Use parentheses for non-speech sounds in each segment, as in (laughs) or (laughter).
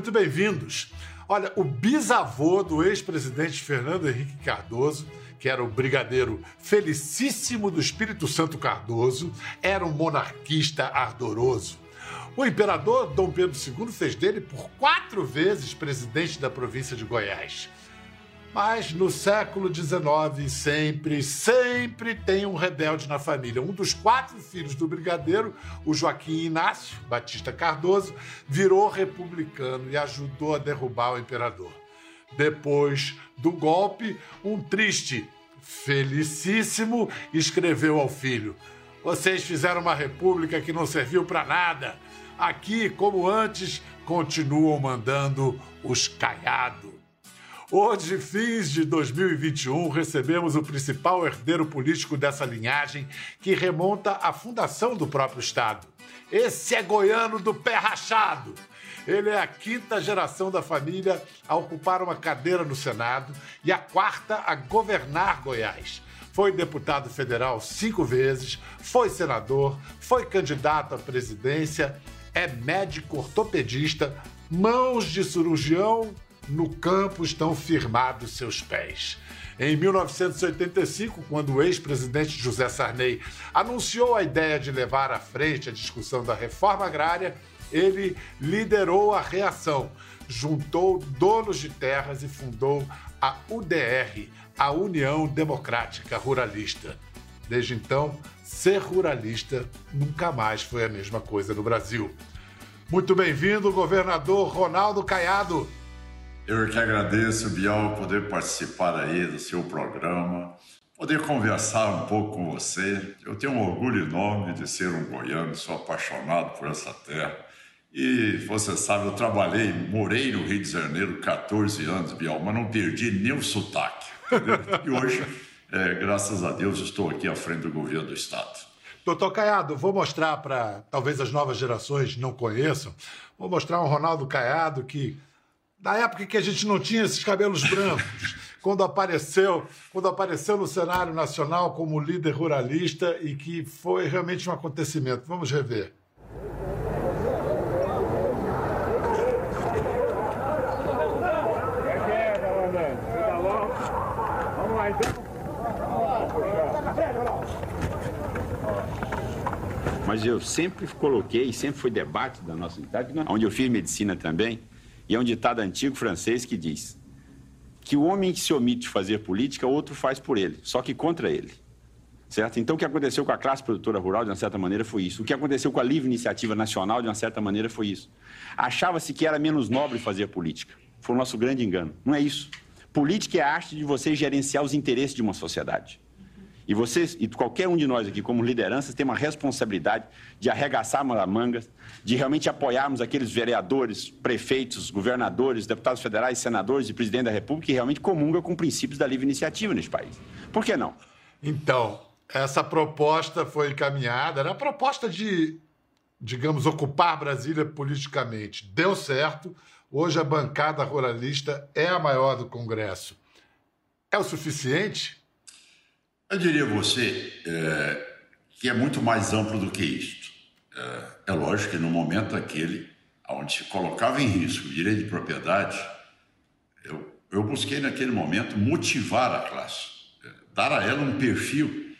muito bem-vindos. Olha, o bisavô do ex-presidente Fernando Henrique Cardoso, que era o brigadeiro felicíssimo do Espírito Santo Cardoso, era um monarquista ardoroso. O imperador Dom Pedro II fez dele por quatro vezes presidente da província de Goiás. Mas no século XIX, sempre, sempre tem um rebelde na família. Um dos quatro filhos do brigadeiro, o Joaquim Inácio Batista Cardoso, virou republicano e ajudou a derrubar o imperador. Depois do golpe, um triste, felicíssimo, escreveu ao filho: Vocês fizeram uma república que não serviu para nada. Aqui, como antes, continuam mandando os caiados. Hoje, fins de 2021, recebemos o principal herdeiro político dessa linhagem, que remonta à fundação do próprio Estado. Esse é goiano do pé rachado. Ele é a quinta geração da família a ocupar uma cadeira no Senado e a quarta a governar Goiás. Foi deputado federal cinco vezes, foi senador, foi candidato à presidência, é médico ortopedista, mãos de cirurgião no campo estão firmados seus pés. Em 1985, quando o ex-presidente José Sarney anunciou a ideia de levar à frente a discussão da reforma agrária, ele liderou a reação, juntou donos de terras e fundou a UDR, a União Democrática Ruralista. Desde então, ser ruralista nunca mais foi a mesma coisa no Brasil. Muito bem-vindo, governador Ronaldo Caiado. Eu que agradeço, Bial, poder participar aí do seu programa, poder conversar um pouco com você. Eu tenho um orgulho enorme de ser um goiano, sou apaixonado por essa terra. E você sabe, eu trabalhei, morei no Rio de Janeiro 14 anos, Bial, mas não perdi nem o sotaque. e hoje, é, graças a Deus, estou aqui à frente do governo do Estado. Doutor Caiado, vou mostrar para talvez as novas gerações não conheçam, vou mostrar um Ronaldo Caiado que na época que a gente não tinha esses cabelos brancos, (laughs) quando apareceu, quando apareceu no cenário nacional como líder ruralista e que foi realmente um acontecimento. Vamos rever. Mas eu sempre coloquei, sempre foi debate da nossa unidade, onde eu fiz medicina também, e é um ditado antigo francês que diz que o homem que se omite de fazer política, outro faz por ele, só que contra ele. Certo? Então, o que aconteceu com a classe produtora rural, de uma certa maneira, foi isso. O que aconteceu com a livre iniciativa nacional, de uma certa maneira, foi isso. Achava-se que era menos nobre fazer política. Foi o nosso grande engano. Não é isso. Política é a arte de você gerenciar os interesses de uma sociedade. E vocês, e qualquer um de nós aqui, como lideranças, tem uma responsabilidade de arregaçar mangas, de realmente apoiarmos aqueles vereadores, prefeitos, governadores, deputados federais, senadores e presidente da República que realmente comungam com princípios da livre iniciativa neste país. Por que não? Então, essa proposta foi encaminhada, era a proposta de, digamos, ocupar Brasília politicamente. Deu certo. Hoje a bancada ruralista é a maior do Congresso. É o suficiente? Eu diria a você é, que é muito mais amplo do que isto. É, é lógico que no momento aquele, onde se colocava em risco o direito de propriedade, eu, eu busquei naquele momento motivar a classe, é, dar a ela um perfil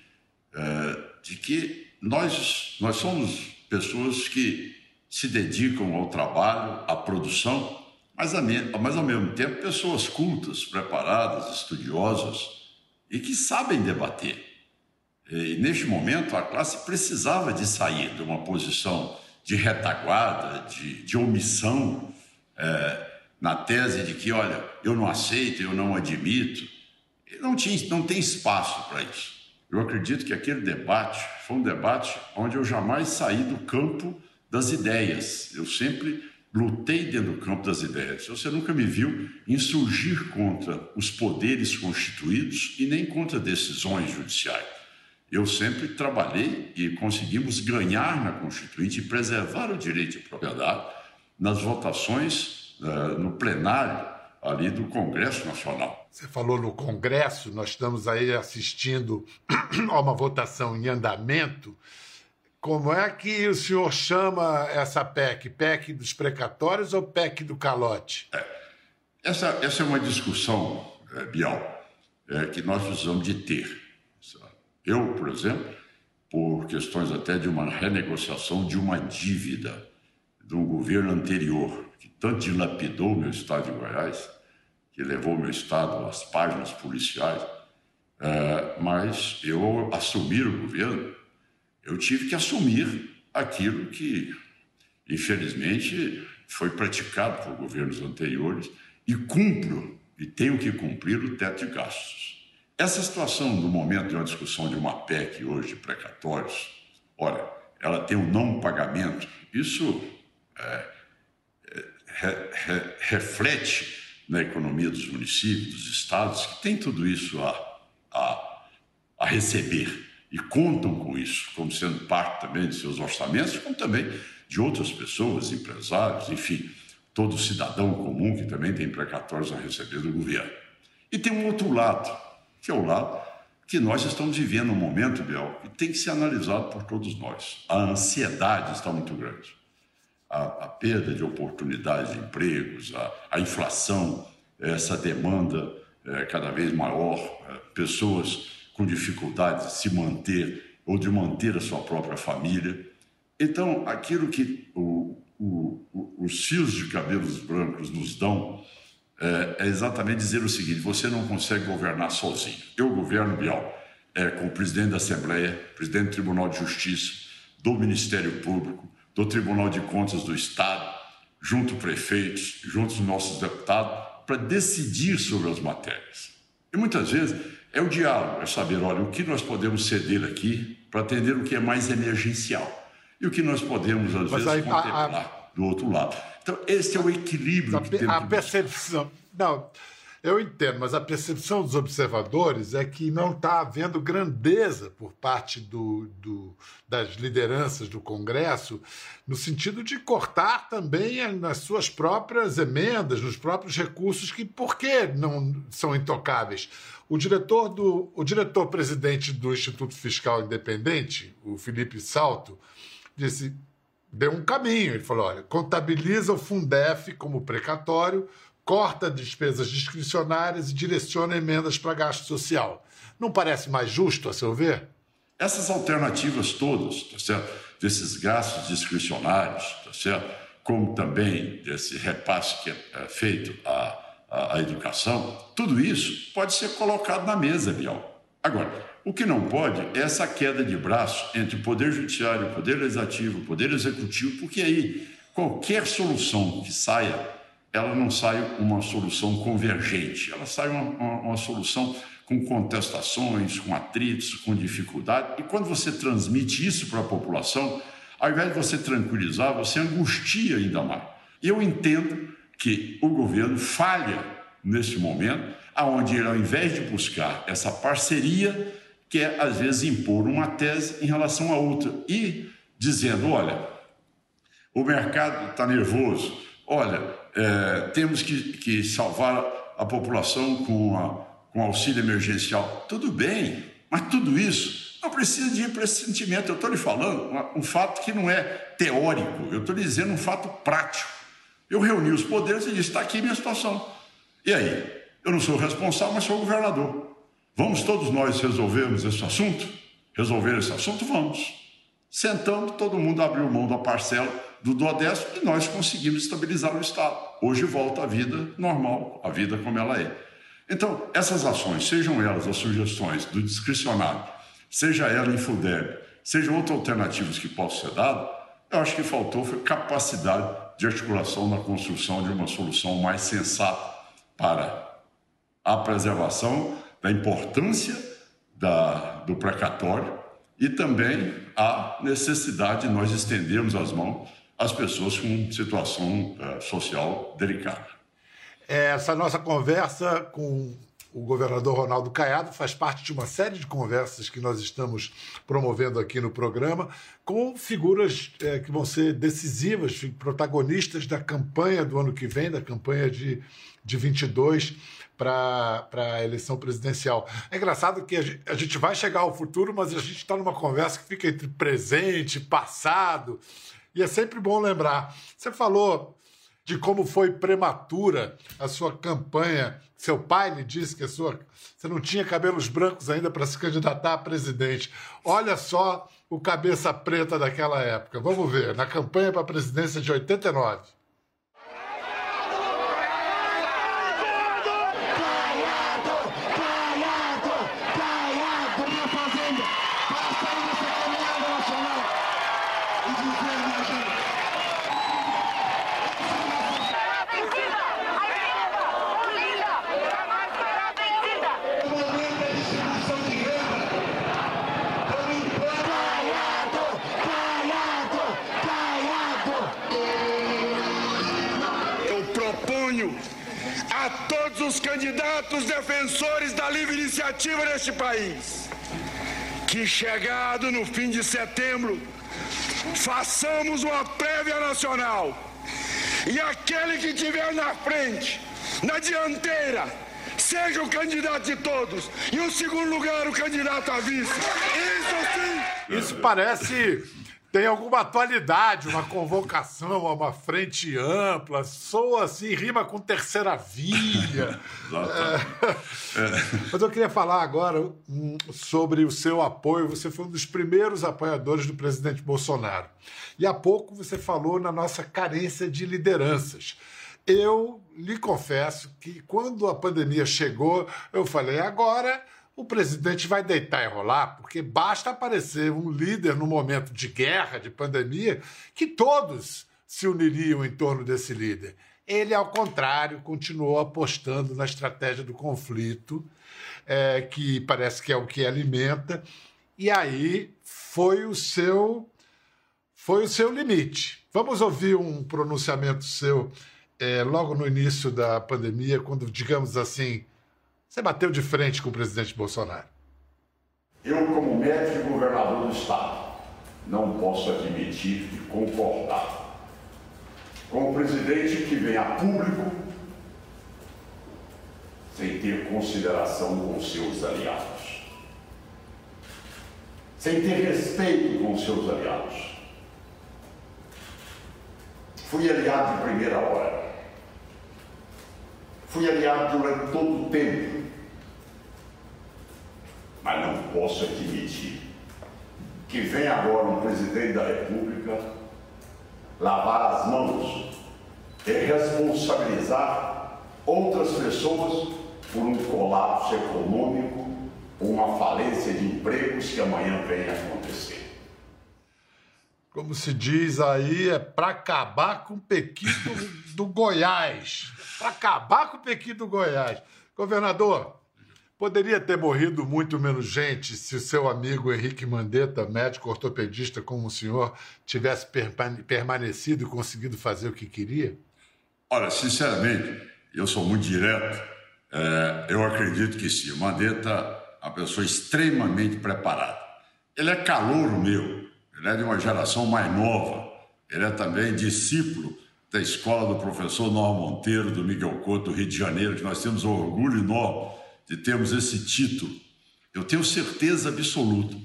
é, de que nós, nós somos pessoas que se dedicam ao trabalho, à produção, mas, a, mas ao mesmo tempo pessoas cultas, preparadas, estudiosas, e que sabem debater. E neste momento, a classe precisava de sair de uma posição de retaguarda, de, de omissão, é, na tese de que, olha, eu não aceito, eu não admito. E não, tinha, não tem espaço para isso. Eu acredito que aquele debate foi um debate onde eu jamais saí do campo das ideias. Eu sempre lutei dentro do campo das ideias. Você nunca me viu insurgir contra os poderes constituídos e nem contra decisões judiciais. Eu sempre trabalhei e conseguimos ganhar na Constituinte e preservar o direito de propriedade nas votações uh, no plenário ali do Congresso Nacional. Você falou no Congresso, nós estamos aí assistindo (clears throat) a uma votação em andamento Como é que o senhor chama essa PEC? PEC dos precatórios ou PEC do calote? É, essa, essa é uma discussão, é, Bial, é, que nós precisamos de ter. Eu, por exemplo, por questões até de uma renegociação de uma dívida um governo anterior, que tanto dilapidou meu estado de Goiás, que levou meu estado às páginas policiais, é, mas eu assumir o governo, eu tive que assumir aquilo que, infelizmente, foi praticado por governos anteriores e cumpro e tenho que cumprir o teto de gastos. Essa situação do momento de uma discussão de uma PEC hoje precatórios, olha, ela tem um não pagamento, isso é, é, re, reflete na economia dos municípios, dos estados, que tem tudo isso a, a, a receber e contam com isso, como sendo parte também de seus orçamentos, como também de outras pessoas, empresários, enfim, todo cidadão comum que também tem precatórios a receber do governo. E tem um outro lado, que é o lado que nós estamos vivendo um momento, Biel, que tem que ser analisado por todos nós. A ansiedade está muito grande a, a perda de oportunidades de empregos, a, a inflação, essa demanda é, cada vez maior, é, pessoas com dificuldade de se manter ou de manter a sua própria família. Então, aquilo que o, o, o, os fios de cabelos brancos nos dão é, é, exatamente dizer o seguinte: você não consegue governar sozinho. Eu governo, Bial, é, com o presidente da Assembleia, presidente do Tribunal de Justiça, do Ministério Público, do Tribunal de Contas do Estado, junto prefeitos, junto os nossos deputados, para decidir sobre as matérias. E muitas vezes é o diálogo, é saber, olha, o que nós podemos ceder aqui para atender o que é mais emergencial e o que nós podemos, às Mas vezes, aí, contemplar a, a... do outro lado. Então, esse é o equilíbrio a, que temos. A percepção. Não, eu entendo, mas a percepção dos observadores é que não está havendo grandeza por parte do, do, das lideranças do Congresso, no sentido de cortar também nas suas próprias emendas, nos próprios recursos, que por que não são intocáveis? O diretor do o diretor presidente do Instituto Fiscal Independente, o Felipe Salto, disse deu um caminho. Ele falou: olha, contabiliza o Fundef como precatório, corta despesas discricionárias e direciona emendas para gasto social. Não parece mais justo, a seu ver? Essas alternativas todas, tá certo? desses gastos discricionários, tá certo? como também desse repasse que é feito à, à educação, tudo isso pode ser colocado na mesa, Bial. Agora, o que não pode é essa queda de braço entre o Poder Judiciário, o Poder Legislativo, o Poder Executivo, porque aí qualquer solução que saia ela não sai uma solução convergente, ela sai uma, uma, uma solução com contestações, com atritos, com dificuldade. E quando você transmite isso para a população, ao invés de você tranquilizar, você angustia ainda mais. Eu entendo que o governo falha nesse momento, aonde ele, ao invés de buscar essa parceria, quer às vezes impor uma tese em relação a outra e dizendo: olha, o mercado está nervoso, olha, é, temos que, que, salvar a população com, a, com auxílio emergencial. Tudo bem, mas tudo isso não precisa de ir para esse sentimento. Eu estou lhe falando um fato que não é teórico, eu estou lhe dizendo um fato prático. Eu reuni os poderes e disse: está aqui minha situação. E aí? Eu não sou responsável, mas sou governador. Vamos todos nós resolvermos esse assunto? Resolver esse assunto? Vamos. Sentando, todo mundo abriu mão da parcela do Duodécimo e nós conseguimos estabilizar o Estado. Hoje volta a vida normal, a vida como ela é. Então, essas ações, sejam elas as sugestões do discricionário, seja ela em FUDEB, sejam outras alternativas que possam ser dadas, eu acho que faltou foi capacidade de articulação na construção de uma solução mais sensata para a preservação da importância da, do precatório e também a necessidade de nós estendermos as mãos as pessoas com situação uh, social delicada. Essa nossa conversa com o governador Ronaldo Caiado faz parte de uma série de conversas que nós estamos promovendo aqui no programa com figuras é, que vão ser decisivas, protagonistas da campanha do ano que vem, da campanha de, de 22 para a eleição presidencial. É engraçado que a gente vai chegar ao futuro, mas a gente está numa conversa que fica entre presente, passado, e é sempre bom lembrar. Você falou de como foi prematura a sua campanha. Seu pai lhe disse que sua, você não tinha cabelos brancos ainda para se candidatar a presidente. Olha só o cabeça preta daquela época. Vamos ver, na campanha para a presidência de 89. Os candidatos defensores da livre iniciativa neste país, que chegado no fim de setembro, façamos uma prévia nacional e aquele que tiver na frente, na dianteira, seja o candidato de todos e o segundo lugar o candidato a vice. Isso sim. Isso parece tem alguma atualidade, uma convocação a uma frente ampla, soa assim, rima com terceira via. é. Mas eu queria falar agora hum, sobre o seu apoio. Você foi um dos primeiros apoiadores do presidente Bolsonaro. E há pouco você falou na nossa carência de lideranças. Eu lhe confesso que quando a pandemia chegou, eu falei, agora o presidente vai deitar e rolar, porque basta aparecer um líder no momento de guerra, de pandemia, que todos se uniriam em torno desse líder. Ele, ao contrário, continuou apostando na estratégia do conflito, é, que parece que é o que alimenta, e aí foi o seu foi o seu limite. Vamos ouvir um pronunciamento seu é, logo no início da pandemia, quando, digamos assim, você bateu de frente com o presidente Bolsonaro. Eu, como médico e governador do Estado, não posso admitir e concordar com o presidente que vem a público sem ter consideração com seus aliados, sem ter respeito com seus aliados. Fui aliado de primeira hora. Fui aliado durante todo o tempo mas não posso admitir que vem agora um presidente da República lavar as mãos e responsabilizar outras pessoas por um colapso econômico ou uma falência de empregos que amanhã venha acontecer. Como se diz aí, é para acabar com o Pequim do, do Goiás. Para acabar com o Pequim do Goiás. Governador, Poderia ter morrido muito menos gente se o seu amigo Henrique Mandetta, médico ortopedista como o senhor, tivesse permanecido e conseguido fazer o que queria? Olha, sinceramente, eu sou muito direto. É, eu acredito que sim. O Mandetta é uma pessoa extremamente preparada. Ele é calouro meu. Ele é de uma geração mais nova. Ele é também discípulo da escola do professor Norma Monteiro, do Miguel Couto, do Rio de Janeiro, que nós temos um orgulho enorme de termos esse título, eu tenho certeza absoluta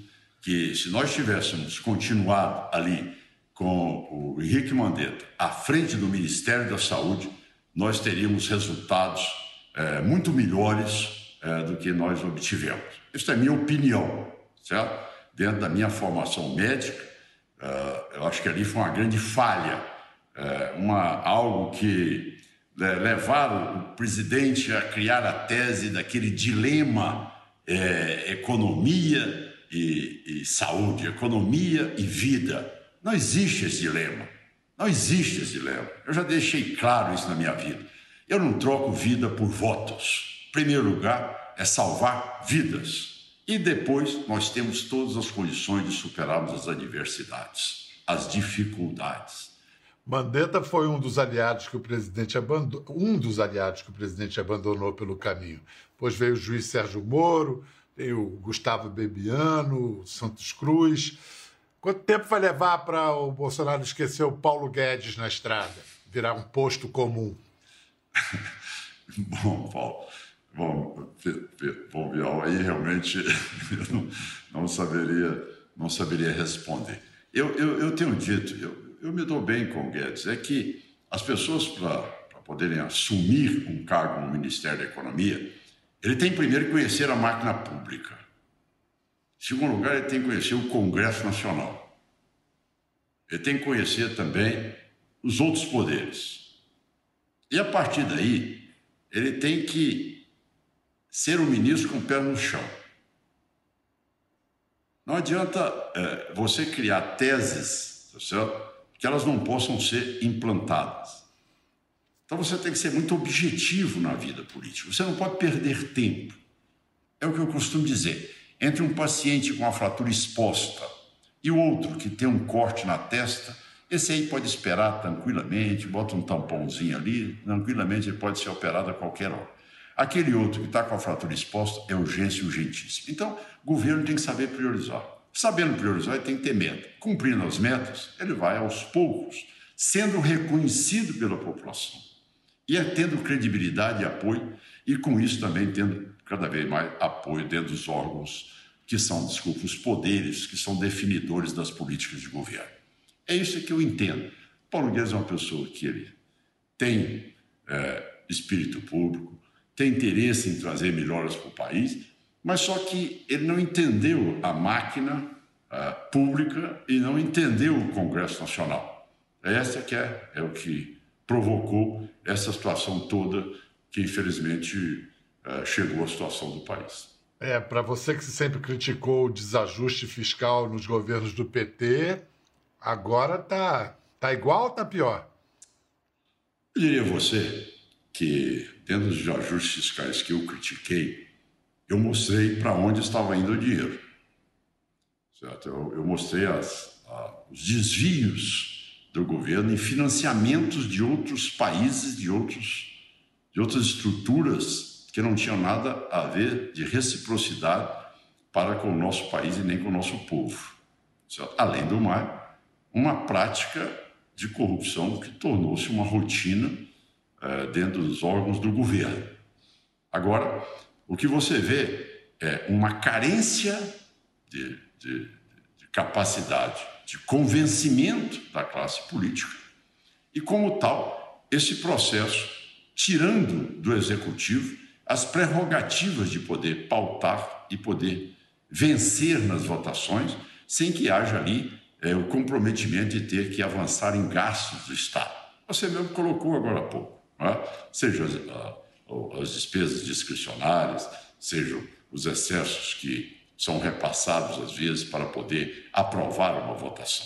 que se nós tivéssemos continuado ali com o Henrique Mandetta à frente do Ministério da Saúde, nós teríamos resultados é, muito melhores é, do que nós obtivemos. Isso é minha opinião, certo? Dentro da minha formação médica, é, eu acho que ali foi uma grande falha, uma, algo que levar o presidente a criar a tese daquele dilema é, economia e, e, saúde, economia e vida. Não existe esse dilema. Não existe esse dilema. Eu já deixei claro isso na minha vida. Eu não troco vida por votos. Em primeiro lugar, é salvar vidas. E depois nós temos todas as condições de superarmos as adversidades, as dificuldades. Mandetta foi um dos aliados que o presidente abandonou, um dos aliados que o presidente abandonou pelo caminho. depois veio o juiz Sérgio Moro, tem o Gustavo Bebiano, Santos Cruz. Quanto tempo vai levar para o Bolsonaro esquecer o Paulo Guedes na estrada, virar um posto comum? (laughs) Bom, Paulo, bom, bom Bial, aí realmente (laughs) eu não, não, saberia, não saberia responder. Eu, eu, eu tenho dito, eu, eu me dou bem com o Guedes, é que as pessoas, para poderem assumir um cargo no Ministério da Economia, ele tem primeiro que conhecer a máquina pública. Em segundo lugar, ele tem que conhecer o Congresso Nacional. Ele tem que conhecer também os outros poderes. E a partir daí, ele tem que ser um ministro com o pé no chão. Não adianta é, você criar teses, tá certo? Que elas não possam ser implantadas. Então você tem que ser muito objetivo na vida política. Você não pode perder tempo. É o que eu costumo dizer. Entre um paciente com a fratura exposta e o outro que tem um corte na testa, esse aí pode esperar tranquilamente, bota um tampãozinho ali, tranquilamente ele pode ser operado a qualquer hora. Aquele outro que está com a fratura exposta é urgência urgentíssima. Então, o governo tem que saber priorizar. Sabendo priorizar, ele tem que ter meta. Cumprindo as metas, ele vai aos poucos, sendo reconhecido pela população. E é tendo credibilidade e apoio, e com isso também tendo cada vez mais apoio dentro dos órgãos que são, desculpa, os poderes que são definidores das políticas de governo. É isso que eu entendo. Paulo Guedes é uma pessoa que ele tem é, espírito público, tem interesse em trazer melhoras para o país, mas só que ele não entendeu a máquina uh, pública e não entendeu o Congresso Nacional. Essa que é, é o que provocou essa situação toda que, infelizmente, uh, chegou à situação do país. É, para você que sempre criticou o desajuste fiscal nos governos do PT, agora tá, tá igual ou tá pior? Eu diria você que, dentro dos ajustes fiscais que eu critiquei, eu mostrei para onde estava indo o dinheiro. Certo? Eu, eu mostrei as, a, os desvios do governo em financiamentos de outros países, de, outros, de outras estruturas que não tinham nada a ver de reciprocidade para com o nosso país e nem com o nosso povo. Certo? Além do mais, uma prática de corrupção que tornou-se uma rotina eh, dentro dos órgãos do governo. Agora, o que você vê é uma carência de, de, de capacidade de convencimento da classe política e, como tal, esse processo tirando do executivo as prerrogativas de poder pautar e poder vencer nas votações sem que haja ali é, o comprometimento de ter que avançar em gastos do Estado. Você mesmo colocou agora há pouco, é? seja a, as despesas discricionárias, sejam os excessos que são repassados às vezes para poder aprovar uma votação.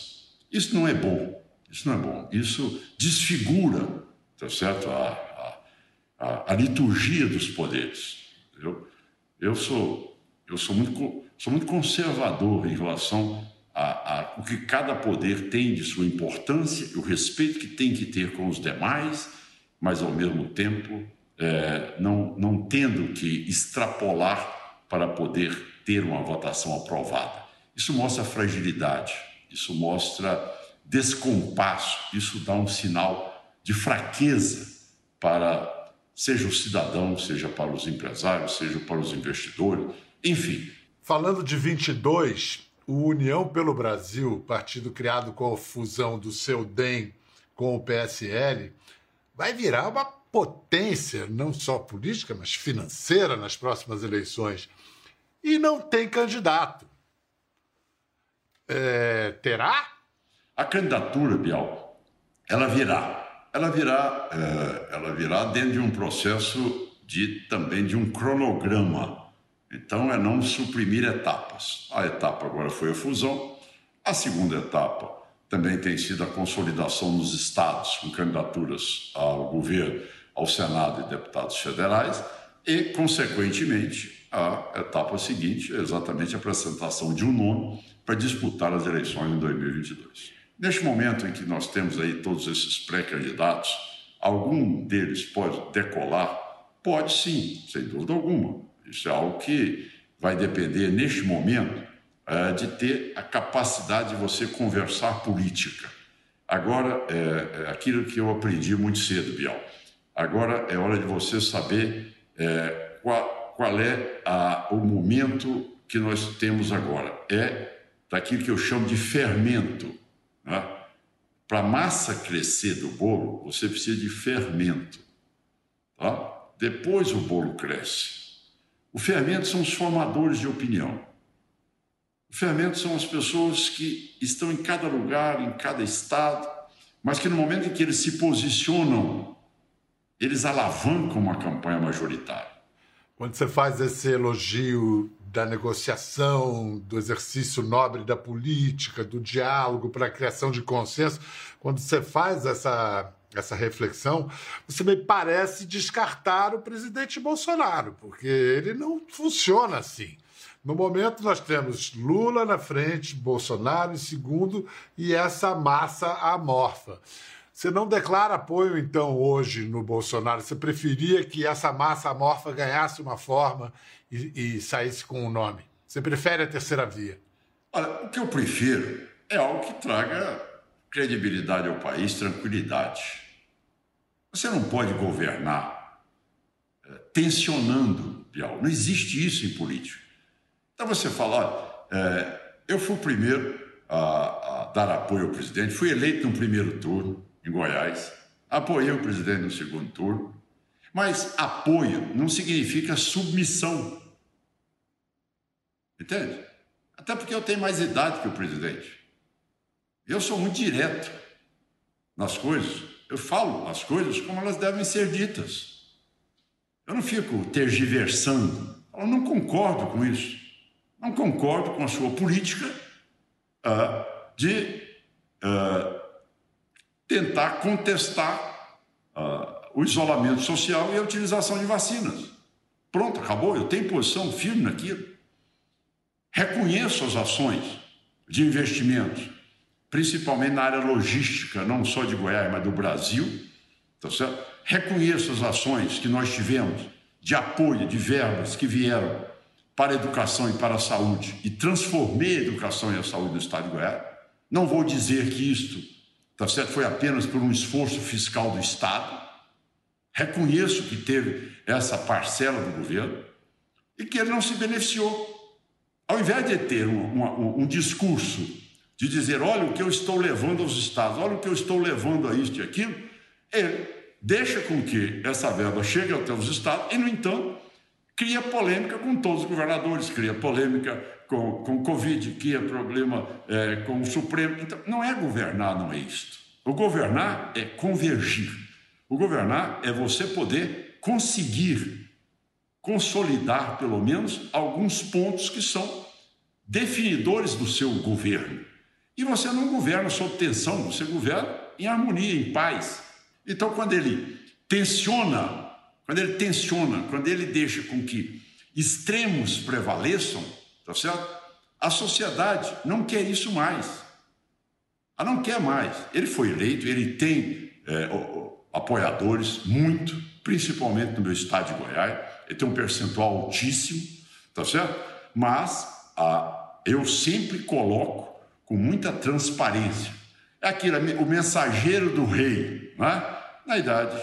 Isso não é bom, isso não é bom. Isso desfigura, tá certo, a, a, a liturgia dos poderes. Eu, eu sou eu sou muito sou muito conservador em relação a, a o que cada poder tem de sua importância, o respeito que tem que ter com os demais, mas ao mesmo tempo é, não, não tendo que extrapolar para poder ter uma votação aprovada. Isso mostra fragilidade, isso mostra descompasso, isso dá um sinal de fraqueza para seja o cidadão, seja para os empresários, seja para os investidores, enfim. Falando de 22, o União pelo Brasil, partido criado com a fusão do seu DEM com o PSL, vai virar uma potência, não só política, mas financeira nas próximas eleições. E não tem candidato. É, terá? A candidatura, Bial, ela virá. Ela virá, é, ela virá dentro de um processo de também de um cronograma. Então é não suprimir etapas. A etapa agora foi a fusão. A segunda etapa também tem sido a consolidação nos estados com candidaturas ao governo ao Senado e deputados federais e, consequentemente, a etapa seguinte é exatamente a apresentação de um nome para disputar as eleições em 2022. Neste momento em que nós temos aí todos esses pré-candidatos, algum deles pode decolar? Pode sim, sem dúvida alguma. Isso é algo que vai depender, neste momento, é, de ter a capacidade de você conversar política. Agora, é aquilo que eu aprendi muito cedo, Bial. Agora é hora de você saber é, qual, qual, é a, o momento que nós temos agora. É daquilo que eu chamo de fermento. Né? Para a massa crescer do bolo, você precisa de fermento. Tá? Depois o bolo cresce. O fermento são os formadores de opinião. O fermento são as pessoas que estão em cada lugar, em cada estado, mas que no momento em que eles se posicionam, eles alavancam uma campanha majoritária. Quando você faz esse elogio da negociação, do exercício nobre da política, do diálogo para a criação de consenso, quando você faz essa, essa reflexão, você me parece descartar o presidente Bolsonaro, porque ele não funciona assim. No momento, nós temos Lula na frente, Bolsonaro em segundo e essa massa amorfa. Você não declara apoio, então, hoje no Bolsonaro? Você preferia que essa massa amorfa ganhasse uma forma e, e saísse com um nome? Você prefere a terceira via? Olha, o que eu prefiro é algo que traga credibilidade ao país, tranquilidade. Você não pode governar é, tensionando, Bial. Não existe isso em política. Então você fala, é, eu fui o primeiro a, a dar apoio ao presidente, fui eleito no primeiro turno, em Goiás, apoiei o presidente no segundo turno, mas apoio não significa submissão. Entende? Até porque eu tenho mais idade que o presidente. Eu sou muito direto nas coisas. Eu falo as coisas como elas devem ser ditas. Eu não fico tergiversando. Eu não concordo com isso. Não concordo com a sua política uh, de uh, tentar contestar uh, o isolamento social e a utilização de vacinas. Pronto, acabou. Eu tenho posição firme naquilo. Reconheço as ações de investimentos, principalmente na área logística, não só de Goiás, mas do Brasil. Tá certo? Reconheço as ações que nós tivemos de apoio, de verbas que vieram para a educação e para a saúde e transformei a educação e a saúde do Estado de Goiás. Não vou dizer que isto tá certo? foi apenas por um esforço fiscal do Estado. Reconheço que teve essa parcela do governo e que ele não se beneficiou. Ao invés de ter um, um, um discurso de dizer, olha o que eu estou levando aos estados, olha o que eu estou levando a isto e aquilo, ele deixa com que essa verba chegue até os estados e, no entanto, cria polêmica com todos os governadores, cria polêmica com, com Covid, cria problema é, com o Supremo. Então, não é governar, não é isto. O governar é convergir. O governar é você poder conseguir consolidar, pelo menos, alguns pontos que são definidores do seu governo. E você não governa sob tensão, você governa em harmonia, em paz. Então, quando ele tensiona quando ele tensiona, quando ele deixa com que extremos prevaleçam, tá certo? A sociedade não quer isso mais. Ela não quer mais. Ele foi eleito, ele tem é, apoiadores, muito, principalmente no meu estado de Goiás. Ele tem um percentual altíssimo, tá certo? Mas a, eu sempre coloco com muita transparência. É aquilo, o mensageiro do rei, né? na idade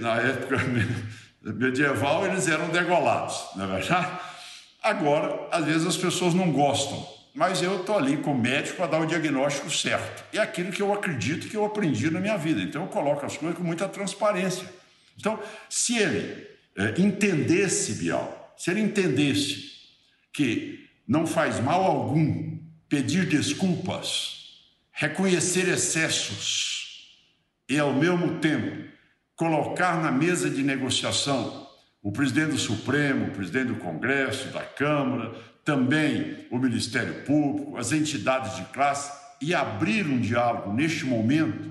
na época (laughs) medieval, eles eram degolados, não é verdade? Agora, às vezes as pessoas não gostam, mas eu estou ali como médico para dar o diagnóstico certo. É aquilo que eu acredito que eu aprendi na minha vida. Então, eu coloco as coisas com muita transparência. Então, se ele é, entendesse, Bial, se ele entendesse que não faz mal algum pedir desculpas, reconhecer excessos e, ao mesmo tempo, colocar na mesa de negociação o presidente do Supremo, o presidente do Congresso, da Câmara, também o Ministério Público, as entidades de classe e abrir um diálogo neste momento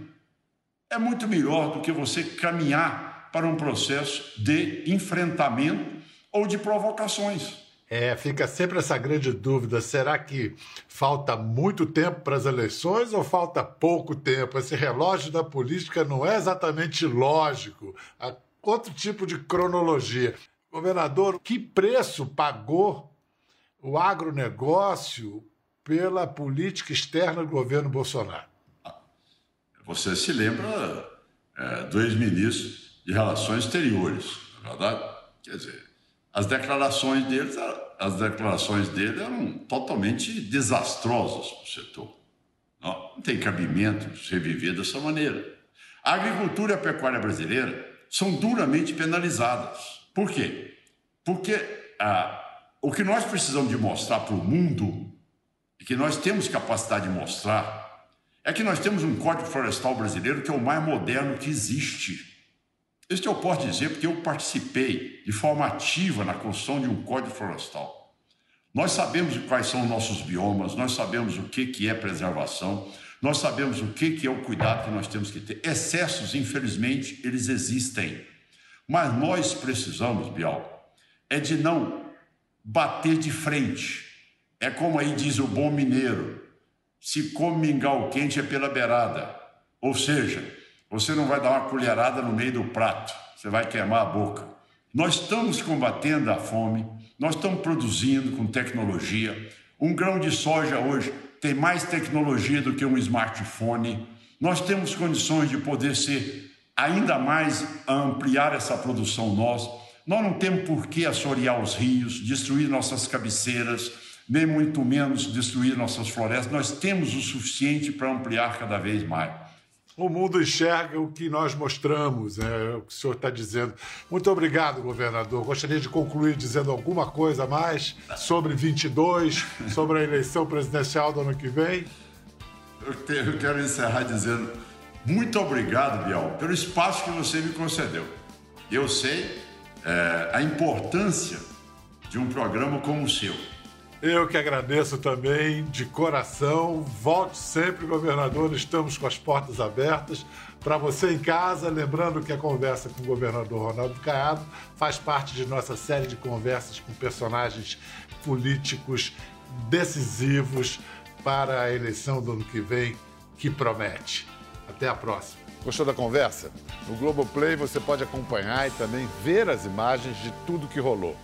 é muito melhor do que você caminhar para um processo de enfrentamento ou de provocações. É, fica sempre essa grande dúvida: será que falta muito tempo para as eleições ou falta pouco tempo? Esse relógio da política não é exatamente lógico, há outro tipo de cronologia. Governador, que preço pagou o agronegócio pela política externa do governo Bolsonaro? Você se lembra é, do ex-ministro de Relações Exteriores, é verdade? Quer dizer, as declarações deles, as declarações dele eram totalmente desastrosas para o setor. Não, não tem cabimento se viver dessa maneira. A agricultura e a pecuária brasileira são duramente penalizadas. Por quê? Porque ah, o que nós precisamos de mostrar para o mundo, e que nós temos capacidade de mostrar, é que nós temos um Código Florestal brasileiro que é o mais moderno que existe. Isso eu posso dizer porque eu participei de forma ativa na construção de um Código Florestal. Nós sabemos quais são os nossos biomas, nós sabemos o que, que é preservação, nós sabemos o que, que é o cuidado que nós temos que ter. Excessos, infelizmente, eles existem. Mas nós precisamos, Bial, é de não bater de frente. É como aí diz o bom mineiro: se come mingau quente é pela beirada. Ou seja, você não vai dar uma colherada no meio do prato, você vai queimar a boca. Nós estamos combatendo a fome, nós estamos produzindo com tecnologia. Um grão de soja hoje tem mais tecnologia do que um smartphone. Nós temos condições de poder ser ainda mais ampliar essa produção nossa. Nós não temos por que assorear os rios, destruir nossas cabeceiras, nem muito menos destruir nossas florestas. Nós temos o suficiente para ampliar cada vez mais. O mundo enxerga o que nós mostramos, é o que o senhor está dizendo. Muito obrigado, governador. Gostaria de concluir dizendo alguma coisa a mais sobre 22, sobre a eleição presidencial do ano que vem. Eu quero encerrar dizendo muito obrigado, Bial, pelo espaço que você me concedeu. Eu sei é, a importância de um programa como o seu. Eu que agradeço também de coração. Volte sempre, governador. Estamos com as portas abertas. Para você em casa, lembrando que a conversa com o governador Ronaldo Caiado faz parte de nossa série de conversas com personagens políticos decisivos para a eleição do ano que vem, que promete. Até a próxima. Gostou da conversa? No Globoplay você pode acompanhar e também ver as imagens de tudo que rolou.